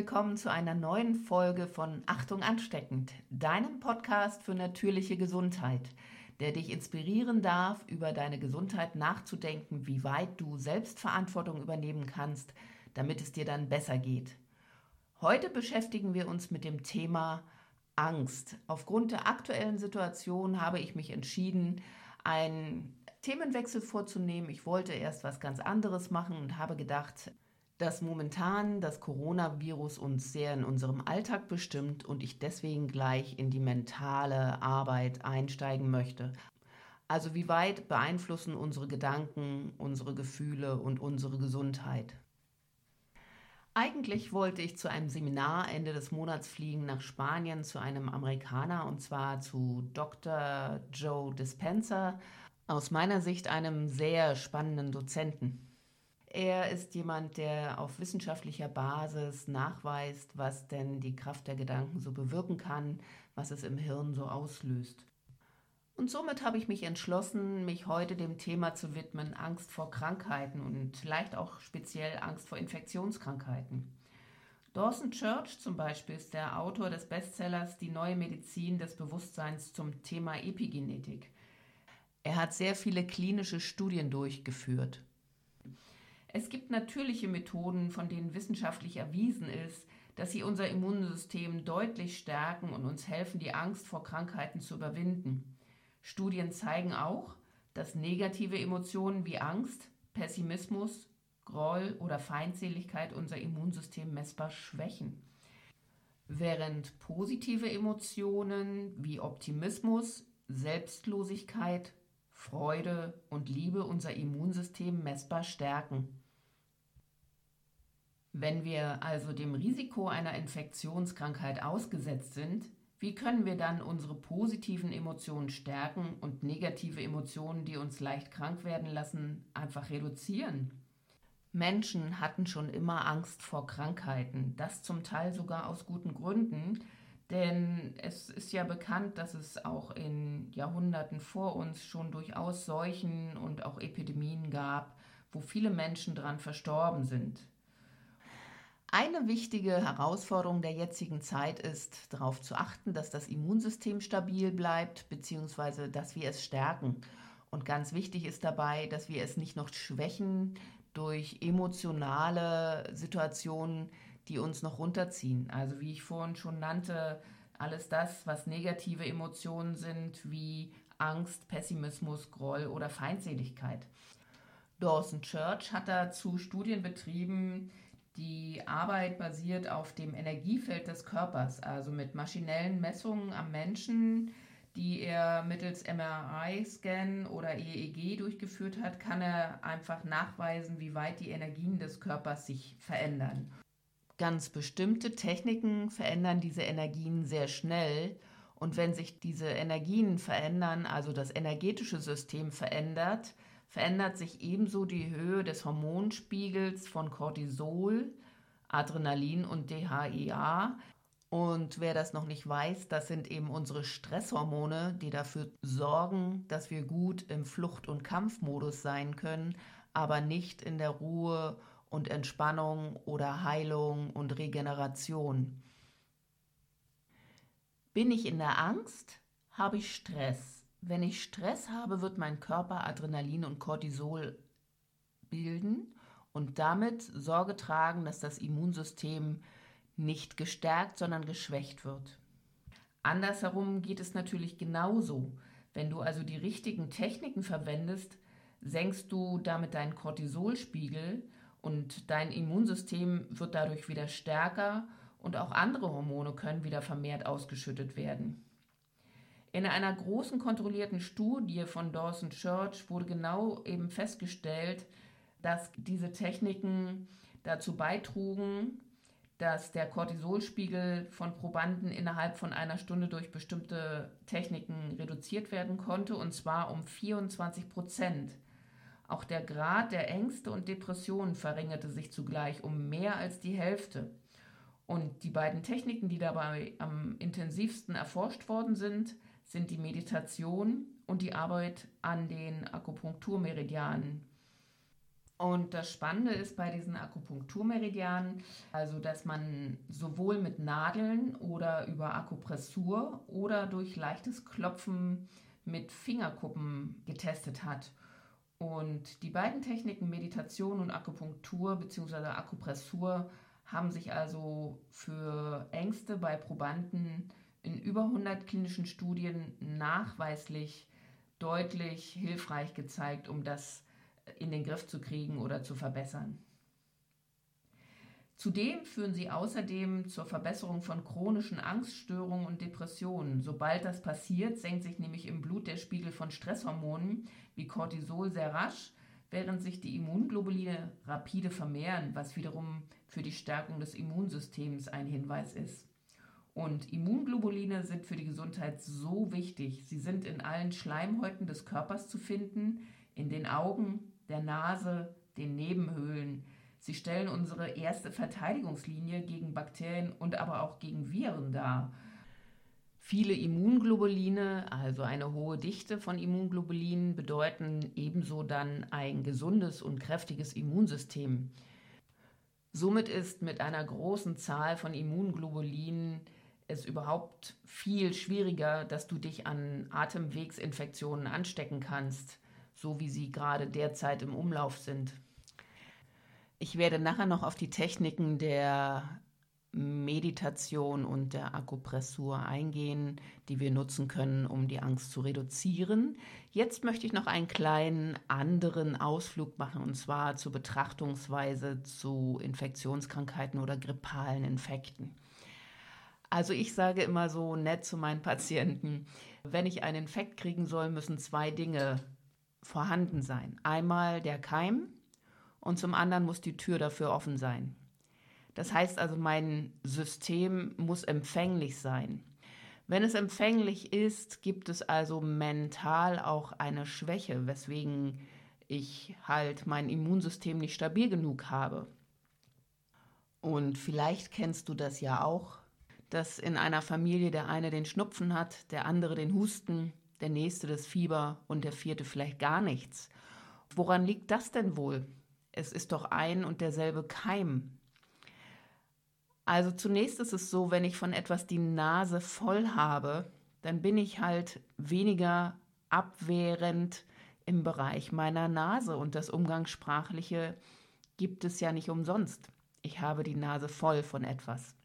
Willkommen zu einer neuen Folge von Achtung ansteckend, deinem Podcast für natürliche Gesundheit, der dich inspirieren darf, über deine Gesundheit nachzudenken, wie weit du Selbstverantwortung übernehmen kannst, damit es dir dann besser geht. Heute beschäftigen wir uns mit dem Thema Angst. Aufgrund der aktuellen Situation habe ich mich entschieden, einen Themenwechsel vorzunehmen. Ich wollte erst was ganz anderes machen und habe gedacht, dass momentan das Coronavirus uns sehr in unserem Alltag bestimmt und ich deswegen gleich in die mentale Arbeit einsteigen möchte. Also wie weit beeinflussen unsere Gedanken, unsere Gefühle und unsere Gesundheit? Eigentlich wollte ich zu einem Seminar Ende des Monats fliegen nach Spanien zu einem Amerikaner und zwar zu Dr. Joe Dispenza, aus meiner Sicht einem sehr spannenden Dozenten. Er ist jemand, der auf wissenschaftlicher Basis nachweist, was denn die Kraft der Gedanken so bewirken kann, was es im Hirn so auslöst. Und somit habe ich mich entschlossen, mich heute dem Thema zu widmen, Angst vor Krankheiten und vielleicht auch speziell Angst vor Infektionskrankheiten. Dawson Church zum Beispiel ist der Autor des Bestsellers Die neue Medizin des Bewusstseins zum Thema Epigenetik. Er hat sehr viele klinische Studien durchgeführt. Es gibt natürliche Methoden, von denen wissenschaftlich erwiesen ist, dass sie unser Immunsystem deutlich stärken und uns helfen, die Angst vor Krankheiten zu überwinden. Studien zeigen auch, dass negative Emotionen wie Angst, Pessimismus, Groll oder Feindseligkeit unser Immunsystem messbar schwächen. Während positive Emotionen wie Optimismus, Selbstlosigkeit, Freude und Liebe unser Immunsystem messbar stärken. Wenn wir also dem Risiko einer Infektionskrankheit ausgesetzt sind, wie können wir dann unsere positiven Emotionen stärken und negative Emotionen, die uns leicht krank werden lassen, einfach reduzieren? Menschen hatten schon immer Angst vor Krankheiten, das zum Teil sogar aus guten Gründen, denn es ist ja bekannt, dass es auch in Jahrhunderten vor uns schon durchaus Seuchen und auch Epidemien gab, wo viele Menschen dran verstorben sind. Eine wichtige Herausforderung der jetzigen Zeit ist, darauf zu achten, dass das Immunsystem stabil bleibt, beziehungsweise dass wir es stärken. Und ganz wichtig ist dabei, dass wir es nicht noch schwächen durch emotionale Situationen, die uns noch runterziehen. Also wie ich vorhin schon nannte, alles das, was negative Emotionen sind, wie Angst, Pessimismus, Groll oder Feindseligkeit. Dawson Church hat dazu Studien betrieben, die Arbeit basiert auf dem Energiefeld des Körpers, also mit maschinellen Messungen am Menschen, die er mittels MRI-Scan oder EEG durchgeführt hat, kann er einfach nachweisen, wie weit die Energien des Körpers sich verändern. Ganz bestimmte Techniken verändern diese Energien sehr schnell und wenn sich diese Energien verändern, also das energetische System verändert, verändert sich ebenso die Höhe des Hormonspiegels von Cortisol, Adrenalin und DHEA. Und wer das noch nicht weiß, das sind eben unsere Stresshormone, die dafür sorgen, dass wir gut im Flucht- und Kampfmodus sein können, aber nicht in der Ruhe und Entspannung oder Heilung und Regeneration. Bin ich in der Angst, habe ich Stress. Wenn ich Stress habe, wird mein Körper Adrenalin und Cortisol bilden und damit Sorge tragen, dass das Immunsystem nicht gestärkt, sondern geschwächt wird. Andersherum geht es natürlich genauso. Wenn du also die richtigen Techniken verwendest, senkst du damit deinen Cortisolspiegel und dein Immunsystem wird dadurch wieder stärker und auch andere Hormone können wieder vermehrt ausgeschüttet werden. In einer großen kontrollierten Studie von Dawson Church wurde genau eben festgestellt, dass diese Techniken dazu beitrugen, dass der Cortisolspiegel von Probanden innerhalb von einer Stunde durch bestimmte Techniken reduziert werden konnte, und zwar um 24 Prozent. Auch der Grad der Ängste und Depressionen verringerte sich zugleich um mehr als die Hälfte. Und die beiden Techniken, die dabei am intensivsten erforscht worden sind, sind die Meditation und die Arbeit an den Akupunkturmeridianen. Und das Spannende ist bei diesen Akupunkturmeridianen, also dass man sowohl mit Nadeln oder über Akupressur oder durch leichtes Klopfen mit Fingerkuppen getestet hat. Und die beiden Techniken Meditation und Akupunktur bzw. Akupressur haben sich also für Ängste bei Probanden in über 100 klinischen Studien nachweislich deutlich hilfreich gezeigt, um das in den Griff zu kriegen oder zu verbessern. Zudem führen sie außerdem zur Verbesserung von chronischen Angststörungen und Depressionen. Sobald das passiert, senkt sich nämlich im Blut der Spiegel von Stresshormonen wie Cortisol sehr rasch, während sich die Immunglobuline rapide vermehren, was wiederum für die Stärkung des Immunsystems ein Hinweis ist. Und Immunglobuline sind für die Gesundheit so wichtig. Sie sind in allen Schleimhäuten des Körpers zu finden, in den Augen, der Nase, den Nebenhöhlen. Sie stellen unsere erste Verteidigungslinie gegen Bakterien und aber auch gegen Viren dar. Viele Immunglobuline, also eine hohe Dichte von Immunglobulinen, bedeuten ebenso dann ein gesundes und kräftiges Immunsystem. Somit ist mit einer großen Zahl von Immunglobulinen es überhaupt viel schwieriger, dass du dich an Atemwegsinfektionen anstecken kannst so wie sie gerade derzeit im Umlauf sind. Ich werde nachher noch auf die Techniken der Meditation und der Akupressur eingehen, die wir nutzen können, um die Angst zu reduzieren. Jetzt möchte ich noch einen kleinen anderen Ausflug machen, und zwar zur Betrachtungsweise zu Infektionskrankheiten oder grippalen Infekten. Also ich sage immer so nett zu meinen Patienten, wenn ich einen Infekt kriegen soll, müssen zwei Dinge vorhanden sein. Einmal der Keim und zum anderen muss die Tür dafür offen sein. Das heißt also, mein System muss empfänglich sein. Wenn es empfänglich ist, gibt es also mental auch eine Schwäche, weswegen ich halt mein Immunsystem nicht stabil genug habe. Und vielleicht kennst du das ja auch, dass in einer Familie der eine den Schnupfen hat, der andere den Husten, der nächste das Fieber und der vierte vielleicht gar nichts. Woran liegt das denn wohl? Es ist doch ein und derselbe Keim. Also zunächst ist es so, wenn ich von etwas die Nase voll habe, dann bin ich halt weniger abwehrend im Bereich meiner Nase und das Umgangssprachliche gibt es ja nicht umsonst. Ich habe die Nase voll von etwas.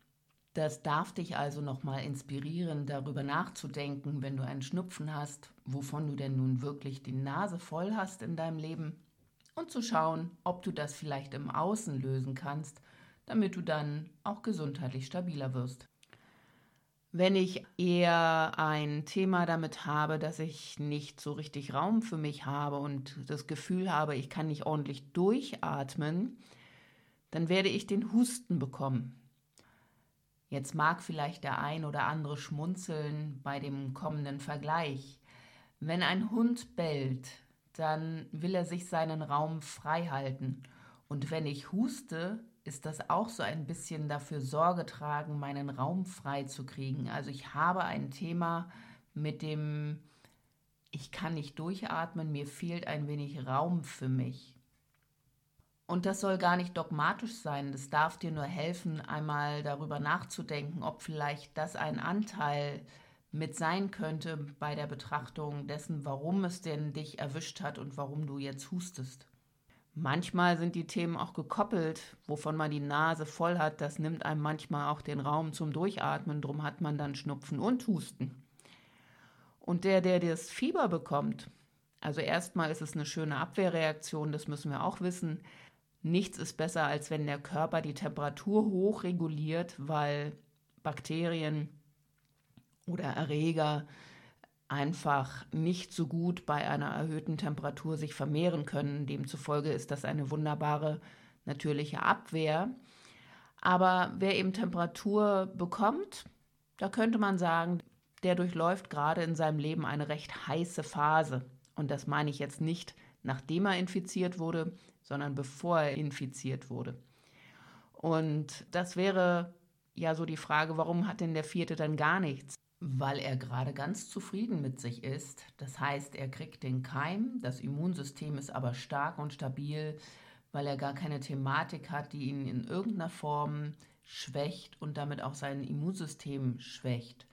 Das darf dich also nochmal inspirieren, darüber nachzudenken, wenn du einen Schnupfen hast, wovon du denn nun wirklich die Nase voll hast in deinem Leben und zu schauen, ob du das vielleicht im Außen lösen kannst, damit du dann auch gesundheitlich stabiler wirst. Wenn ich eher ein Thema damit habe, dass ich nicht so richtig Raum für mich habe und das Gefühl habe, ich kann nicht ordentlich durchatmen, dann werde ich den Husten bekommen. Jetzt mag vielleicht der ein oder andere schmunzeln bei dem kommenden Vergleich. Wenn ein Hund bellt, dann will er sich seinen Raum frei halten. Und wenn ich huste, ist das auch so ein bisschen dafür Sorge tragen, meinen Raum frei zu kriegen. Also ich habe ein Thema mit dem, ich kann nicht durchatmen, mir fehlt ein wenig Raum für mich. Und das soll gar nicht dogmatisch sein. Das darf dir nur helfen, einmal darüber nachzudenken, ob vielleicht das ein Anteil mit sein könnte bei der Betrachtung dessen, warum es denn dich erwischt hat und warum du jetzt hustest. Manchmal sind die Themen auch gekoppelt, wovon man die Nase voll hat. Das nimmt einem manchmal auch den Raum zum Durchatmen. Drum hat man dann Schnupfen und Husten. Und der, der das Fieber bekommt, also erstmal ist es eine schöne Abwehrreaktion, das müssen wir auch wissen. Nichts ist besser, als wenn der Körper die Temperatur hoch reguliert, weil Bakterien oder Erreger einfach nicht so gut bei einer erhöhten Temperatur sich vermehren können. Demzufolge ist das eine wunderbare natürliche Abwehr. Aber wer eben Temperatur bekommt, da könnte man sagen, der durchläuft gerade in seinem Leben eine recht heiße Phase. Und das meine ich jetzt nicht, nachdem er infiziert wurde, sondern bevor er infiziert wurde. Und das wäre ja so die Frage, warum hat denn der vierte dann gar nichts? Weil er gerade ganz zufrieden mit sich ist. Das heißt, er kriegt den Keim, das Immunsystem ist aber stark und stabil, weil er gar keine Thematik hat, die ihn in irgendeiner Form schwächt und damit auch sein Immunsystem schwächt.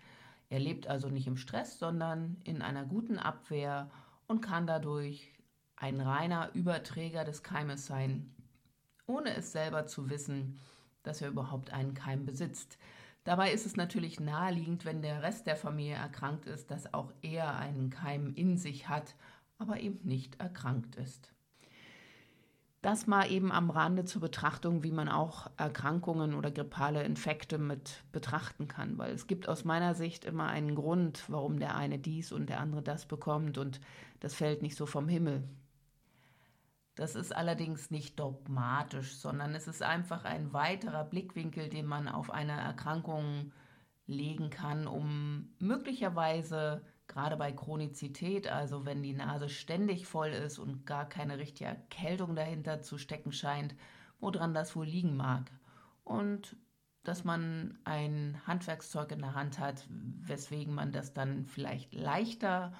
Er lebt also nicht im Stress, sondern in einer guten Abwehr und kann dadurch ein reiner Überträger des Keimes sein, ohne es selber zu wissen, dass er überhaupt einen Keim besitzt. Dabei ist es natürlich naheliegend, wenn der Rest der Familie erkrankt ist, dass auch er einen Keim in sich hat, aber eben nicht erkrankt ist. Das mal eben am Rande zur Betrachtung, wie man auch Erkrankungen oder grippale Infekte mit betrachten kann, weil es gibt aus meiner Sicht immer einen Grund, warum der eine dies und der andere das bekommt und das fällt nicht so vom Himmel. Das ist allerdings nicht dogmatisch, sondern es ist einfach ein weiterer Blickwinkel, den man auf eine Erkrankung legen kann, um möglicherweise gerade bei Chronizität, also wenn die Nase ständig voll ist und gar keine richtige Erkältung dahinter zu stecken scheint, woran das wohl liegen mag. Und dass man ein Handwerkszeug in der Hand hat, weswegen man das dann vielleicht leichter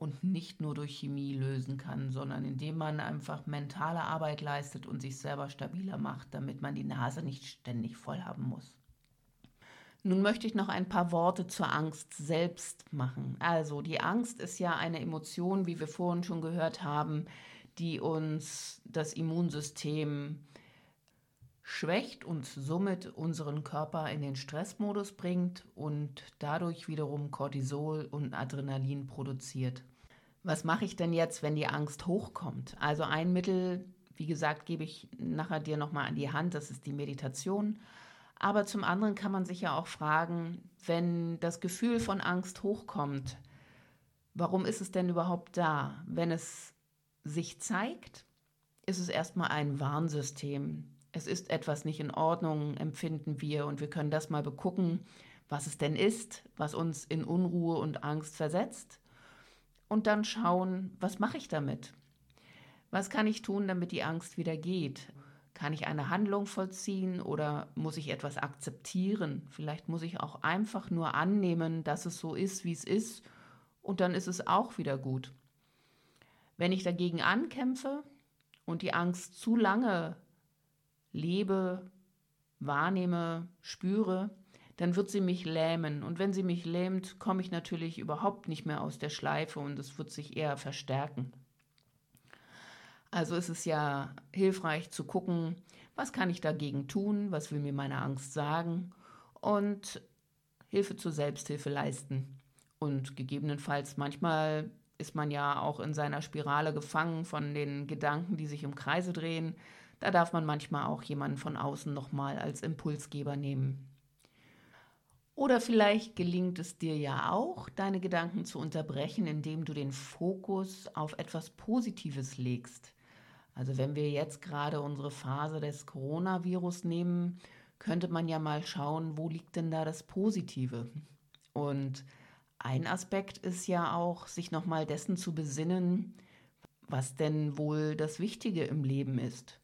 und nicht nur durch Chemie lösen kann, sondern indem man einfach mentale Arbeit leistet und sich selber stabiler macht, damit man die Nase nicht ständig voll haben muss. Nun möchte ich noch ein paar Worte zur Angst selbst machen. Also die Angst ist ja eine Emotion, wie wir vorhin schon gehört haben, die uns das Immunsystem schwächt und somit unseren Körper in den Stressmodus bringt und dadurch wiederum Cortisol und Adrenalin produziert. Was mache ich denn jetzt, wenn die Angst hochkommt? Also ein Mittel, wie gesagt, gebe ich nachher dir nochmal an die Hand, das ist die Meditation. Aber zum anderen kann man sich ja auch fragen, wenn das Gefühl von Angst hochkommt, warum ist es denn überhaupt da? Wenn es sich zeigt, ist es erstmal ein Warnsystem es ist etwas nicht in Ordnung, empfinden wir und wir können das mal begucken, was es denn ist, was uns in Unruhe und Angst versetzt und dann schauen, was mache ich damit? Was kann ich tun, damit die Angst wieder geht? Kann ich eine Handlung vollziehen oder muss ich etwas akzeptieren? Vielleicht muss ich auch einfach nur annehmen, dass es so ist, wie es ist und dann ist es auch wieder gut. Wenn ich dagegen ankämpfe und die Angst zu lange lebe, wahrnehme, spüre, dann wird sie mich lähmen. Und wenn sie mich lähmt, komme ich natürlich überhaupt nicht mehr aus der Schleife und es wird sich eher verstärken. Also ist es ja hilfreich zu gucken, was kann ich dagegen tun, was will mir meine Angst sagen und Hilfe zur Selbsthilfe leisten. Und gegebenenfalls manchmal ist man ja auch in seiner Spirale gefangen von den Gedanken, die sich im Kreise drehen. Da darf man manchmal auch jemanden von außen nochmal als Impulsgeber nehmen. Oder vielleicht gelingt es dir ja auch, deine Gedanken zu unterbrechen, indem du den Fokus auf etwas Positives legst. Also wenn wir jetzt gerade unsere Phase des Coronavirus nehmen, könnte man ja mal schauen, wo liegt denn da das Positive? Und ein Aspekt ist ja auch, sich nochmal dessen zu besinnen, was denn wohl das Wichtige im Leben ist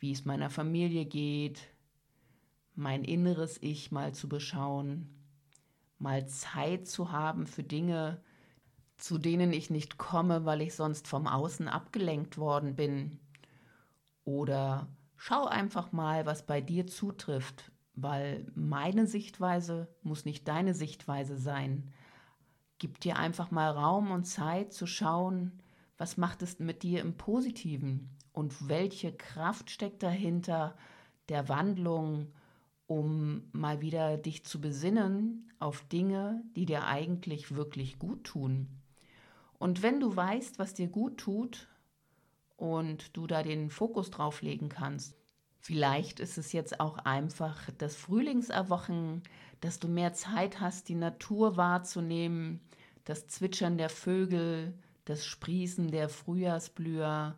wie es meiner Familie geht, mein inneres Ich mal zu beschauen, mal Zeit zu haben für Dinge, zu denen ich nicht komme, weil ich sonst vom Außen abgelenkt worden bin. Oder schau einfach mal, was bei dir zutrifft, weil meine Sichtweise muss nicht deine Sichtweise sein. Gib dir einfach mal Raum und Zeit zu schauen, was macht es mit dir im Positiven und welche Kraft steckt dahinter der Wandlung, um mal wieder dich zu besinnen auf Dinge, die dir eigentlich wirklich gut tun. Und wenn du weißt, was dir gut tut und du da den Fokus drauf legen kannst, vielleicht ist es jetzt auch einfach das Frühlingserwachen, dass du mehr Zeit hast, die Natur wahrzunehmen, das Zwitschern der Vögel, das Sprießen der Frühjahrsblüher,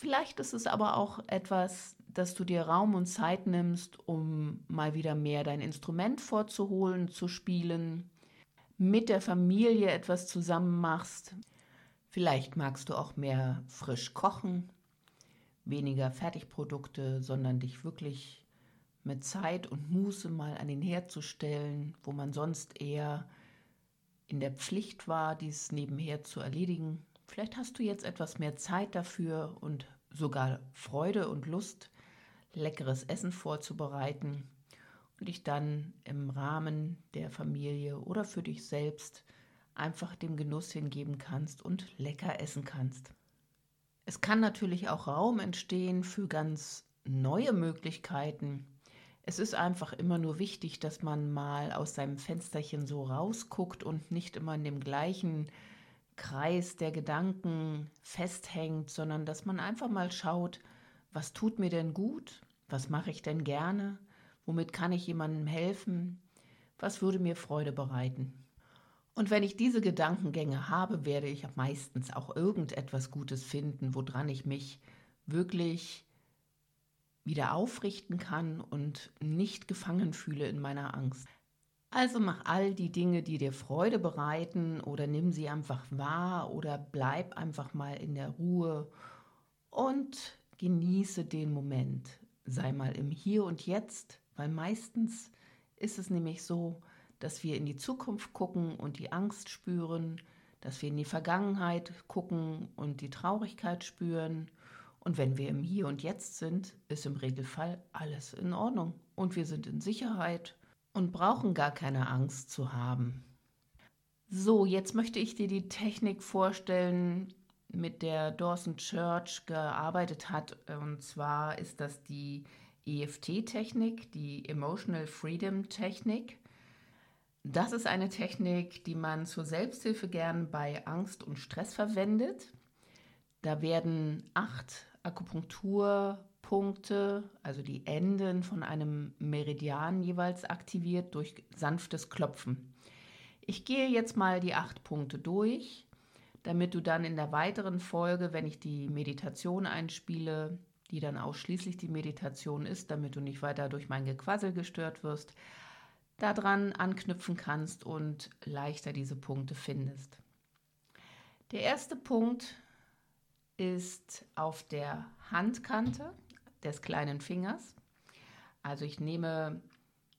Vielleicht ist es aber auch etwas, dass du dir Raum und Zeit nimmst, um mal wieder mehr dein Instrument vorzuholen, zu spielen, mit der Familie etwas zusammen machst. Vielleicht magst du auch mehr frisch kochen, weniger Fertigprodukte, sondern dich wirklich mit Zeit und Muße mal an den Herd zu stellen, wo man sonst eher in der Pflicht war, dies nebenher zu erledigen. Vielleicht hast du jetzt etwas mehr Zeit dafür und sogar Freude und Lust, leckeres Essen vorzubereiten und dich dann im Rahmen der Familie oder für dich selbst einfach dem Genuss hingeben kannst und lecker essen kannst. Es kann natürlich auch Raum entstehen für ganz neue Möglichkeiten. Es ist einfach immer nur wichtig, dass man mal aus seinem Fensterchen so rausguckt und nicht immer in dem gleichen Kreis der Gedanken festhängt, sondern dass man einfach mal schaut, was tut mir denn gut, was mache ich denn gerne, womit kann ich jemandem helfen, was würde mir Freude bereiten. Und wenn ich diese Gedankengänge habe, werde ich meistens auch irgendetwas Gutes finden, woran ich mich wirklich wieder aufrichten kann und nicht gefangen fühle in meiner Angst. Also mach all die Dinge, die dir Freude bereiten oder nimm sie einfach wahr oder bleib einfach mal in der Ruhe und genieße den Moment. Sei mal im Hier und Jetzt, weil meistens ist es nämlich so, dass wir in die Zukunft gucken und die Angst spüren, dass wir in die Vergangenheit gucken und die Traurigkeit spüren. Und wenn wir im Hier und Jetzt sind, ist im Regelfall alles in Ordnung und wir sind in Sicherheit und brauchen gar keine Angst zu haben. So, jetzt möchte ich dir die Technik vorstellen, mit der Dawson Church gearbeitet hat. Und zwar ist das die EFT-Technik, die Emotional Freedom Technik. Das ist eine Technik, die man zur Selbsthilfe gern bei Angst und Stress verwendet. Da werden acht Akupunkturpunkte, also die Enden von einem Meridian jeweils aktiviert durch sanftes Klopfen. Ich gehe jetzt mal die acht Punkte durch, damit du dann in der weiteren Folge, wenn ich die Meditation einspiele, die dann ausschließlich die Meditation ist, damit du nicht weiter durch mein Gequassel gestört wirst, daran anknüpfen kannst und leichter diese Punkte findest. Der erste Punkt ist auf der Handkante des kleinen Fingers. Also ich nehme,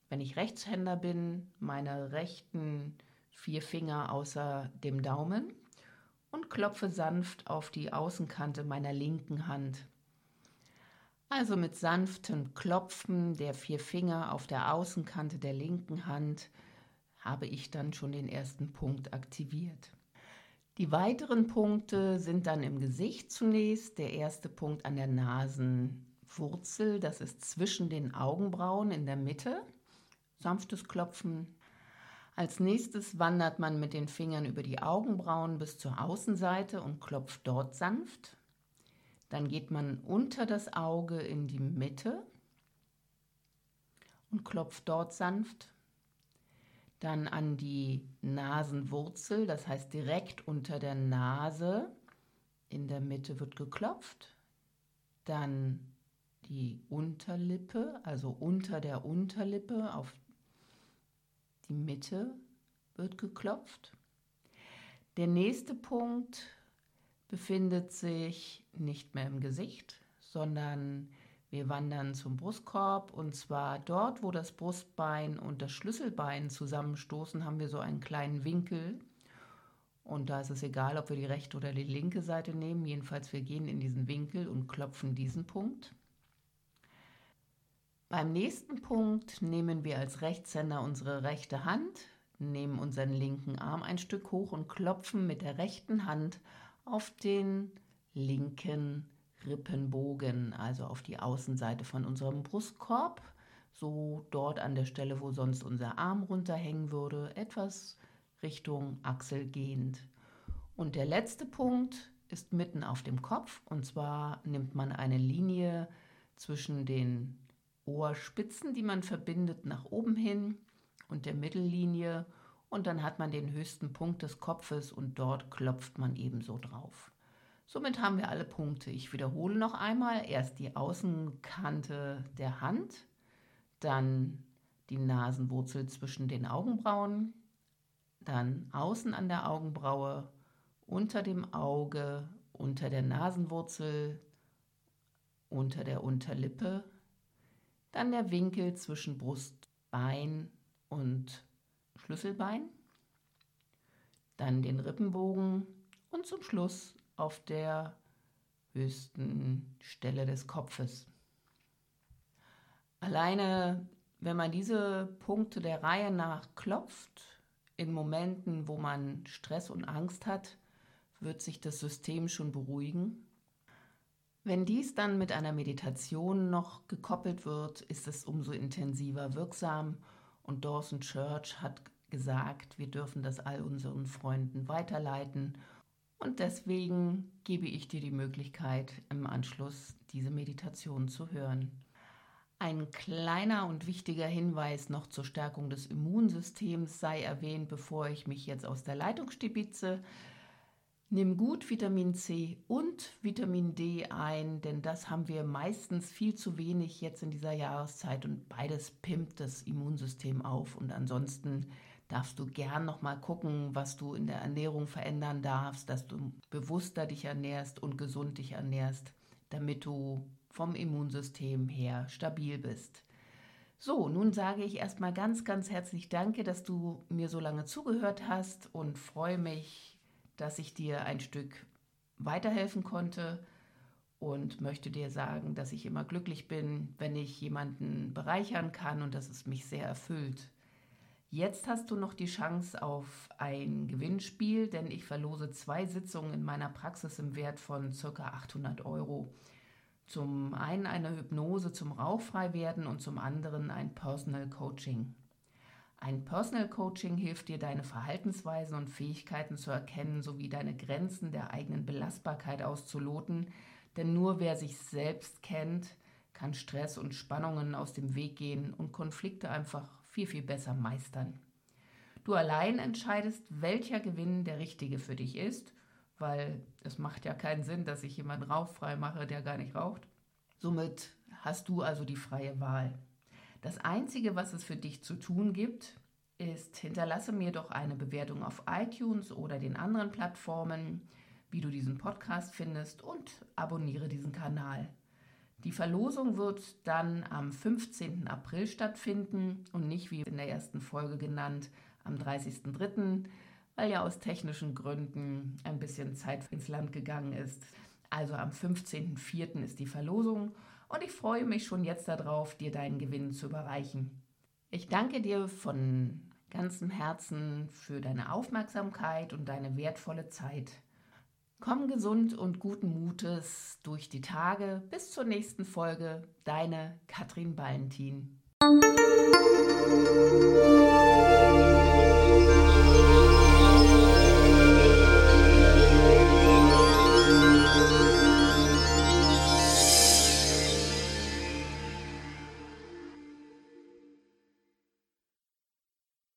wenn ich Rechtshänder bin, meine rechten vier Finger außer dem Daumen und klopfe sanft auf die Außenkante meiner linken Hand. Also mit sanftem Klopfen der vier Finger auf der Außenkante der linken Hand habe ich dann schon den ersten Punkt aktiviert. Die weiteren Punkte sind dann im Gesicht zunächst. Der erste Punkt an der Nasenwurzel, das ist zwischen den Augenbrauen in der Mitte. Sanftes Klopfen. Als nächstes wandert man mit den Fingern über die Augenbrauen bis zur Außenseite und klopft dort sanft. Dann geht man unter das Auge in die Mitte und klopft dort sanft. Dann an die Nasenwurzel, das heißt direkt unter der Nase. In der Mitte wird geklopft. Dann die Unterlippe, also unter der Unterlippe auf die Mitte wird geklopft. Der nächste Punkt befindet sich nicht mehr im Gesicht, sondern wir wandern zum Brustkorb und zwar dort, wo das Brustbein und das Schlüsselbein zusammenstoßen, haben wir so einen kleinen Winkel. Und da ist es egal, ob wir die rechte oder die linke Seite nehmen. Jedenfalls, wir gehen in diesen Winkel und klopfen diesen Punkt. Beim nächsten Punkt nehmen wir als Rechtshänder unsere rechte Hand, nehmen unseren linken Arm ein Stück hoch und klopfen mit der rechten Hand auf den linken Rippenbogen, also auf die Außenseite von unserem Brustkorb, so dort an der Stelle, wo sonst unser Arm runterhängen würde, etwas Richtung Achsel gehend. Und der letzte Punkt ist mitten auf dem Kopf, und zwar nimmt man eine Linie zwischen den Ohrspitzen, die man verbindet, nach oben hin und der Mittellinie und dann hat man den höchsten Punkt des Kopfes und dort klopft man ebenso drauf. Somit haben wir alle Punkte. Ich wiederhole noch einmal. Erst die Außenkante der Hand, dann die Nasenwurzel zwischen den Augenbrauen, dann außen an der Augenbraue, unter dem Auge, unter der Nasenwurzel, unter der Unterlippe, dann der Winkel zwischen Brustbein und Schlüsselbein, dann den Rippenbogen und zum Schluss auf der höchsten Stelle des Kopfes. Alleine, wenn man diese Punkte der Reihe nach klopft, in Momenten, wo man Stress und Angst hat, wird sich das System schon beruhigen. Wenn dies dann mit einer Meditation noch gekoppelt wird, ist es umso intensiver wirksam und Dawson Church hat gesagt, wir dürfen das all unseren Freunden weiterleiten und deswegen gebe ich dir die Möglichkeit, im Anschluss diese Meditation zu hören. Ein kleiner und wichtiger Hinweis noch zur Stärkung des Immunsystems sei erwähnt, bevor ich mich jetzt aus der Leitung stibitze. Nimm gut Vitamin C und Vitamin D ein, denn das haben wir meistens viel zu wenig jetzt in dieser Jahreszeit und beides pimmt das Immunsystem auf. Und ansonsten darfst du gern noch mal gucken, was du in der Ernährung verändern darfst, dass du bewusster dich ernährst und gesund dich ernährst, damit du vom Immunsystem her stabil bist. So, nun sage ich erstmal ganz, ganz herzlich Danke, dass du mir so lange zugehört hast und freue mich, dass ich dir ein Stück weiterhelfen konnte und möchte dir sagen, dass ich immer glücklich bin, wenn ich jemanden bereichern kann und dass es mich sehr erfüllt. Jetzt hast du noch die Chance auf ein Gewinnspiel, denn ich verlose zwei Sitzungen in meiner Praxis im Wert von ca. 800 Euro. Zum einen eine Hypnose zum Rauchfreiwerden und zum anderen ein Personal Coaching. Ein Personal Coaching hilft dir, deine Verhaltensweisen und Fähigkeiten zu erkennen sowie deine Grenzen der eigenen Belastbarkeit auszuloten, denn nur wer sich selbst kennt, kann Stress und Spannungen aus dem Weg gehen und Konflikte einfach viel, viel besser meistern. Du allein entscheidest, welcher Gewinn der richtige für dich ist weil es macht ja keinen Sinn, dass ich jemanden rauchfrei mache, der gar nicht raucht. Somit hast du also die freie Wahl. Das Einzige, was es für dich zu tun gibt, ist, hinterlasse mir doch eine Bewertung auf iTunes oder den anderen Plattformen, wie du diesen Podcast findest und abonniere diesen Kanal. Die Verlosung wird dann am 15. April stattfinden und nicht wie in der ersten Folge genannt am 30.03 weil ja aus technischen Gründen ein bisschen Zeit ins Land gegangen ist. Also am 15.04. ist die Verlosung und ich freue mich schon jetzt darauf, dir deinen Gewinn zu überreichen. Ich danke dir von ganzem Herzen für deine Aufmerksamkeit und deine wertvolle Zeit. Komm gesund und guten Mutes durch die Tage. Bis zur nächsten Folge. Deine Katrin Ballentin.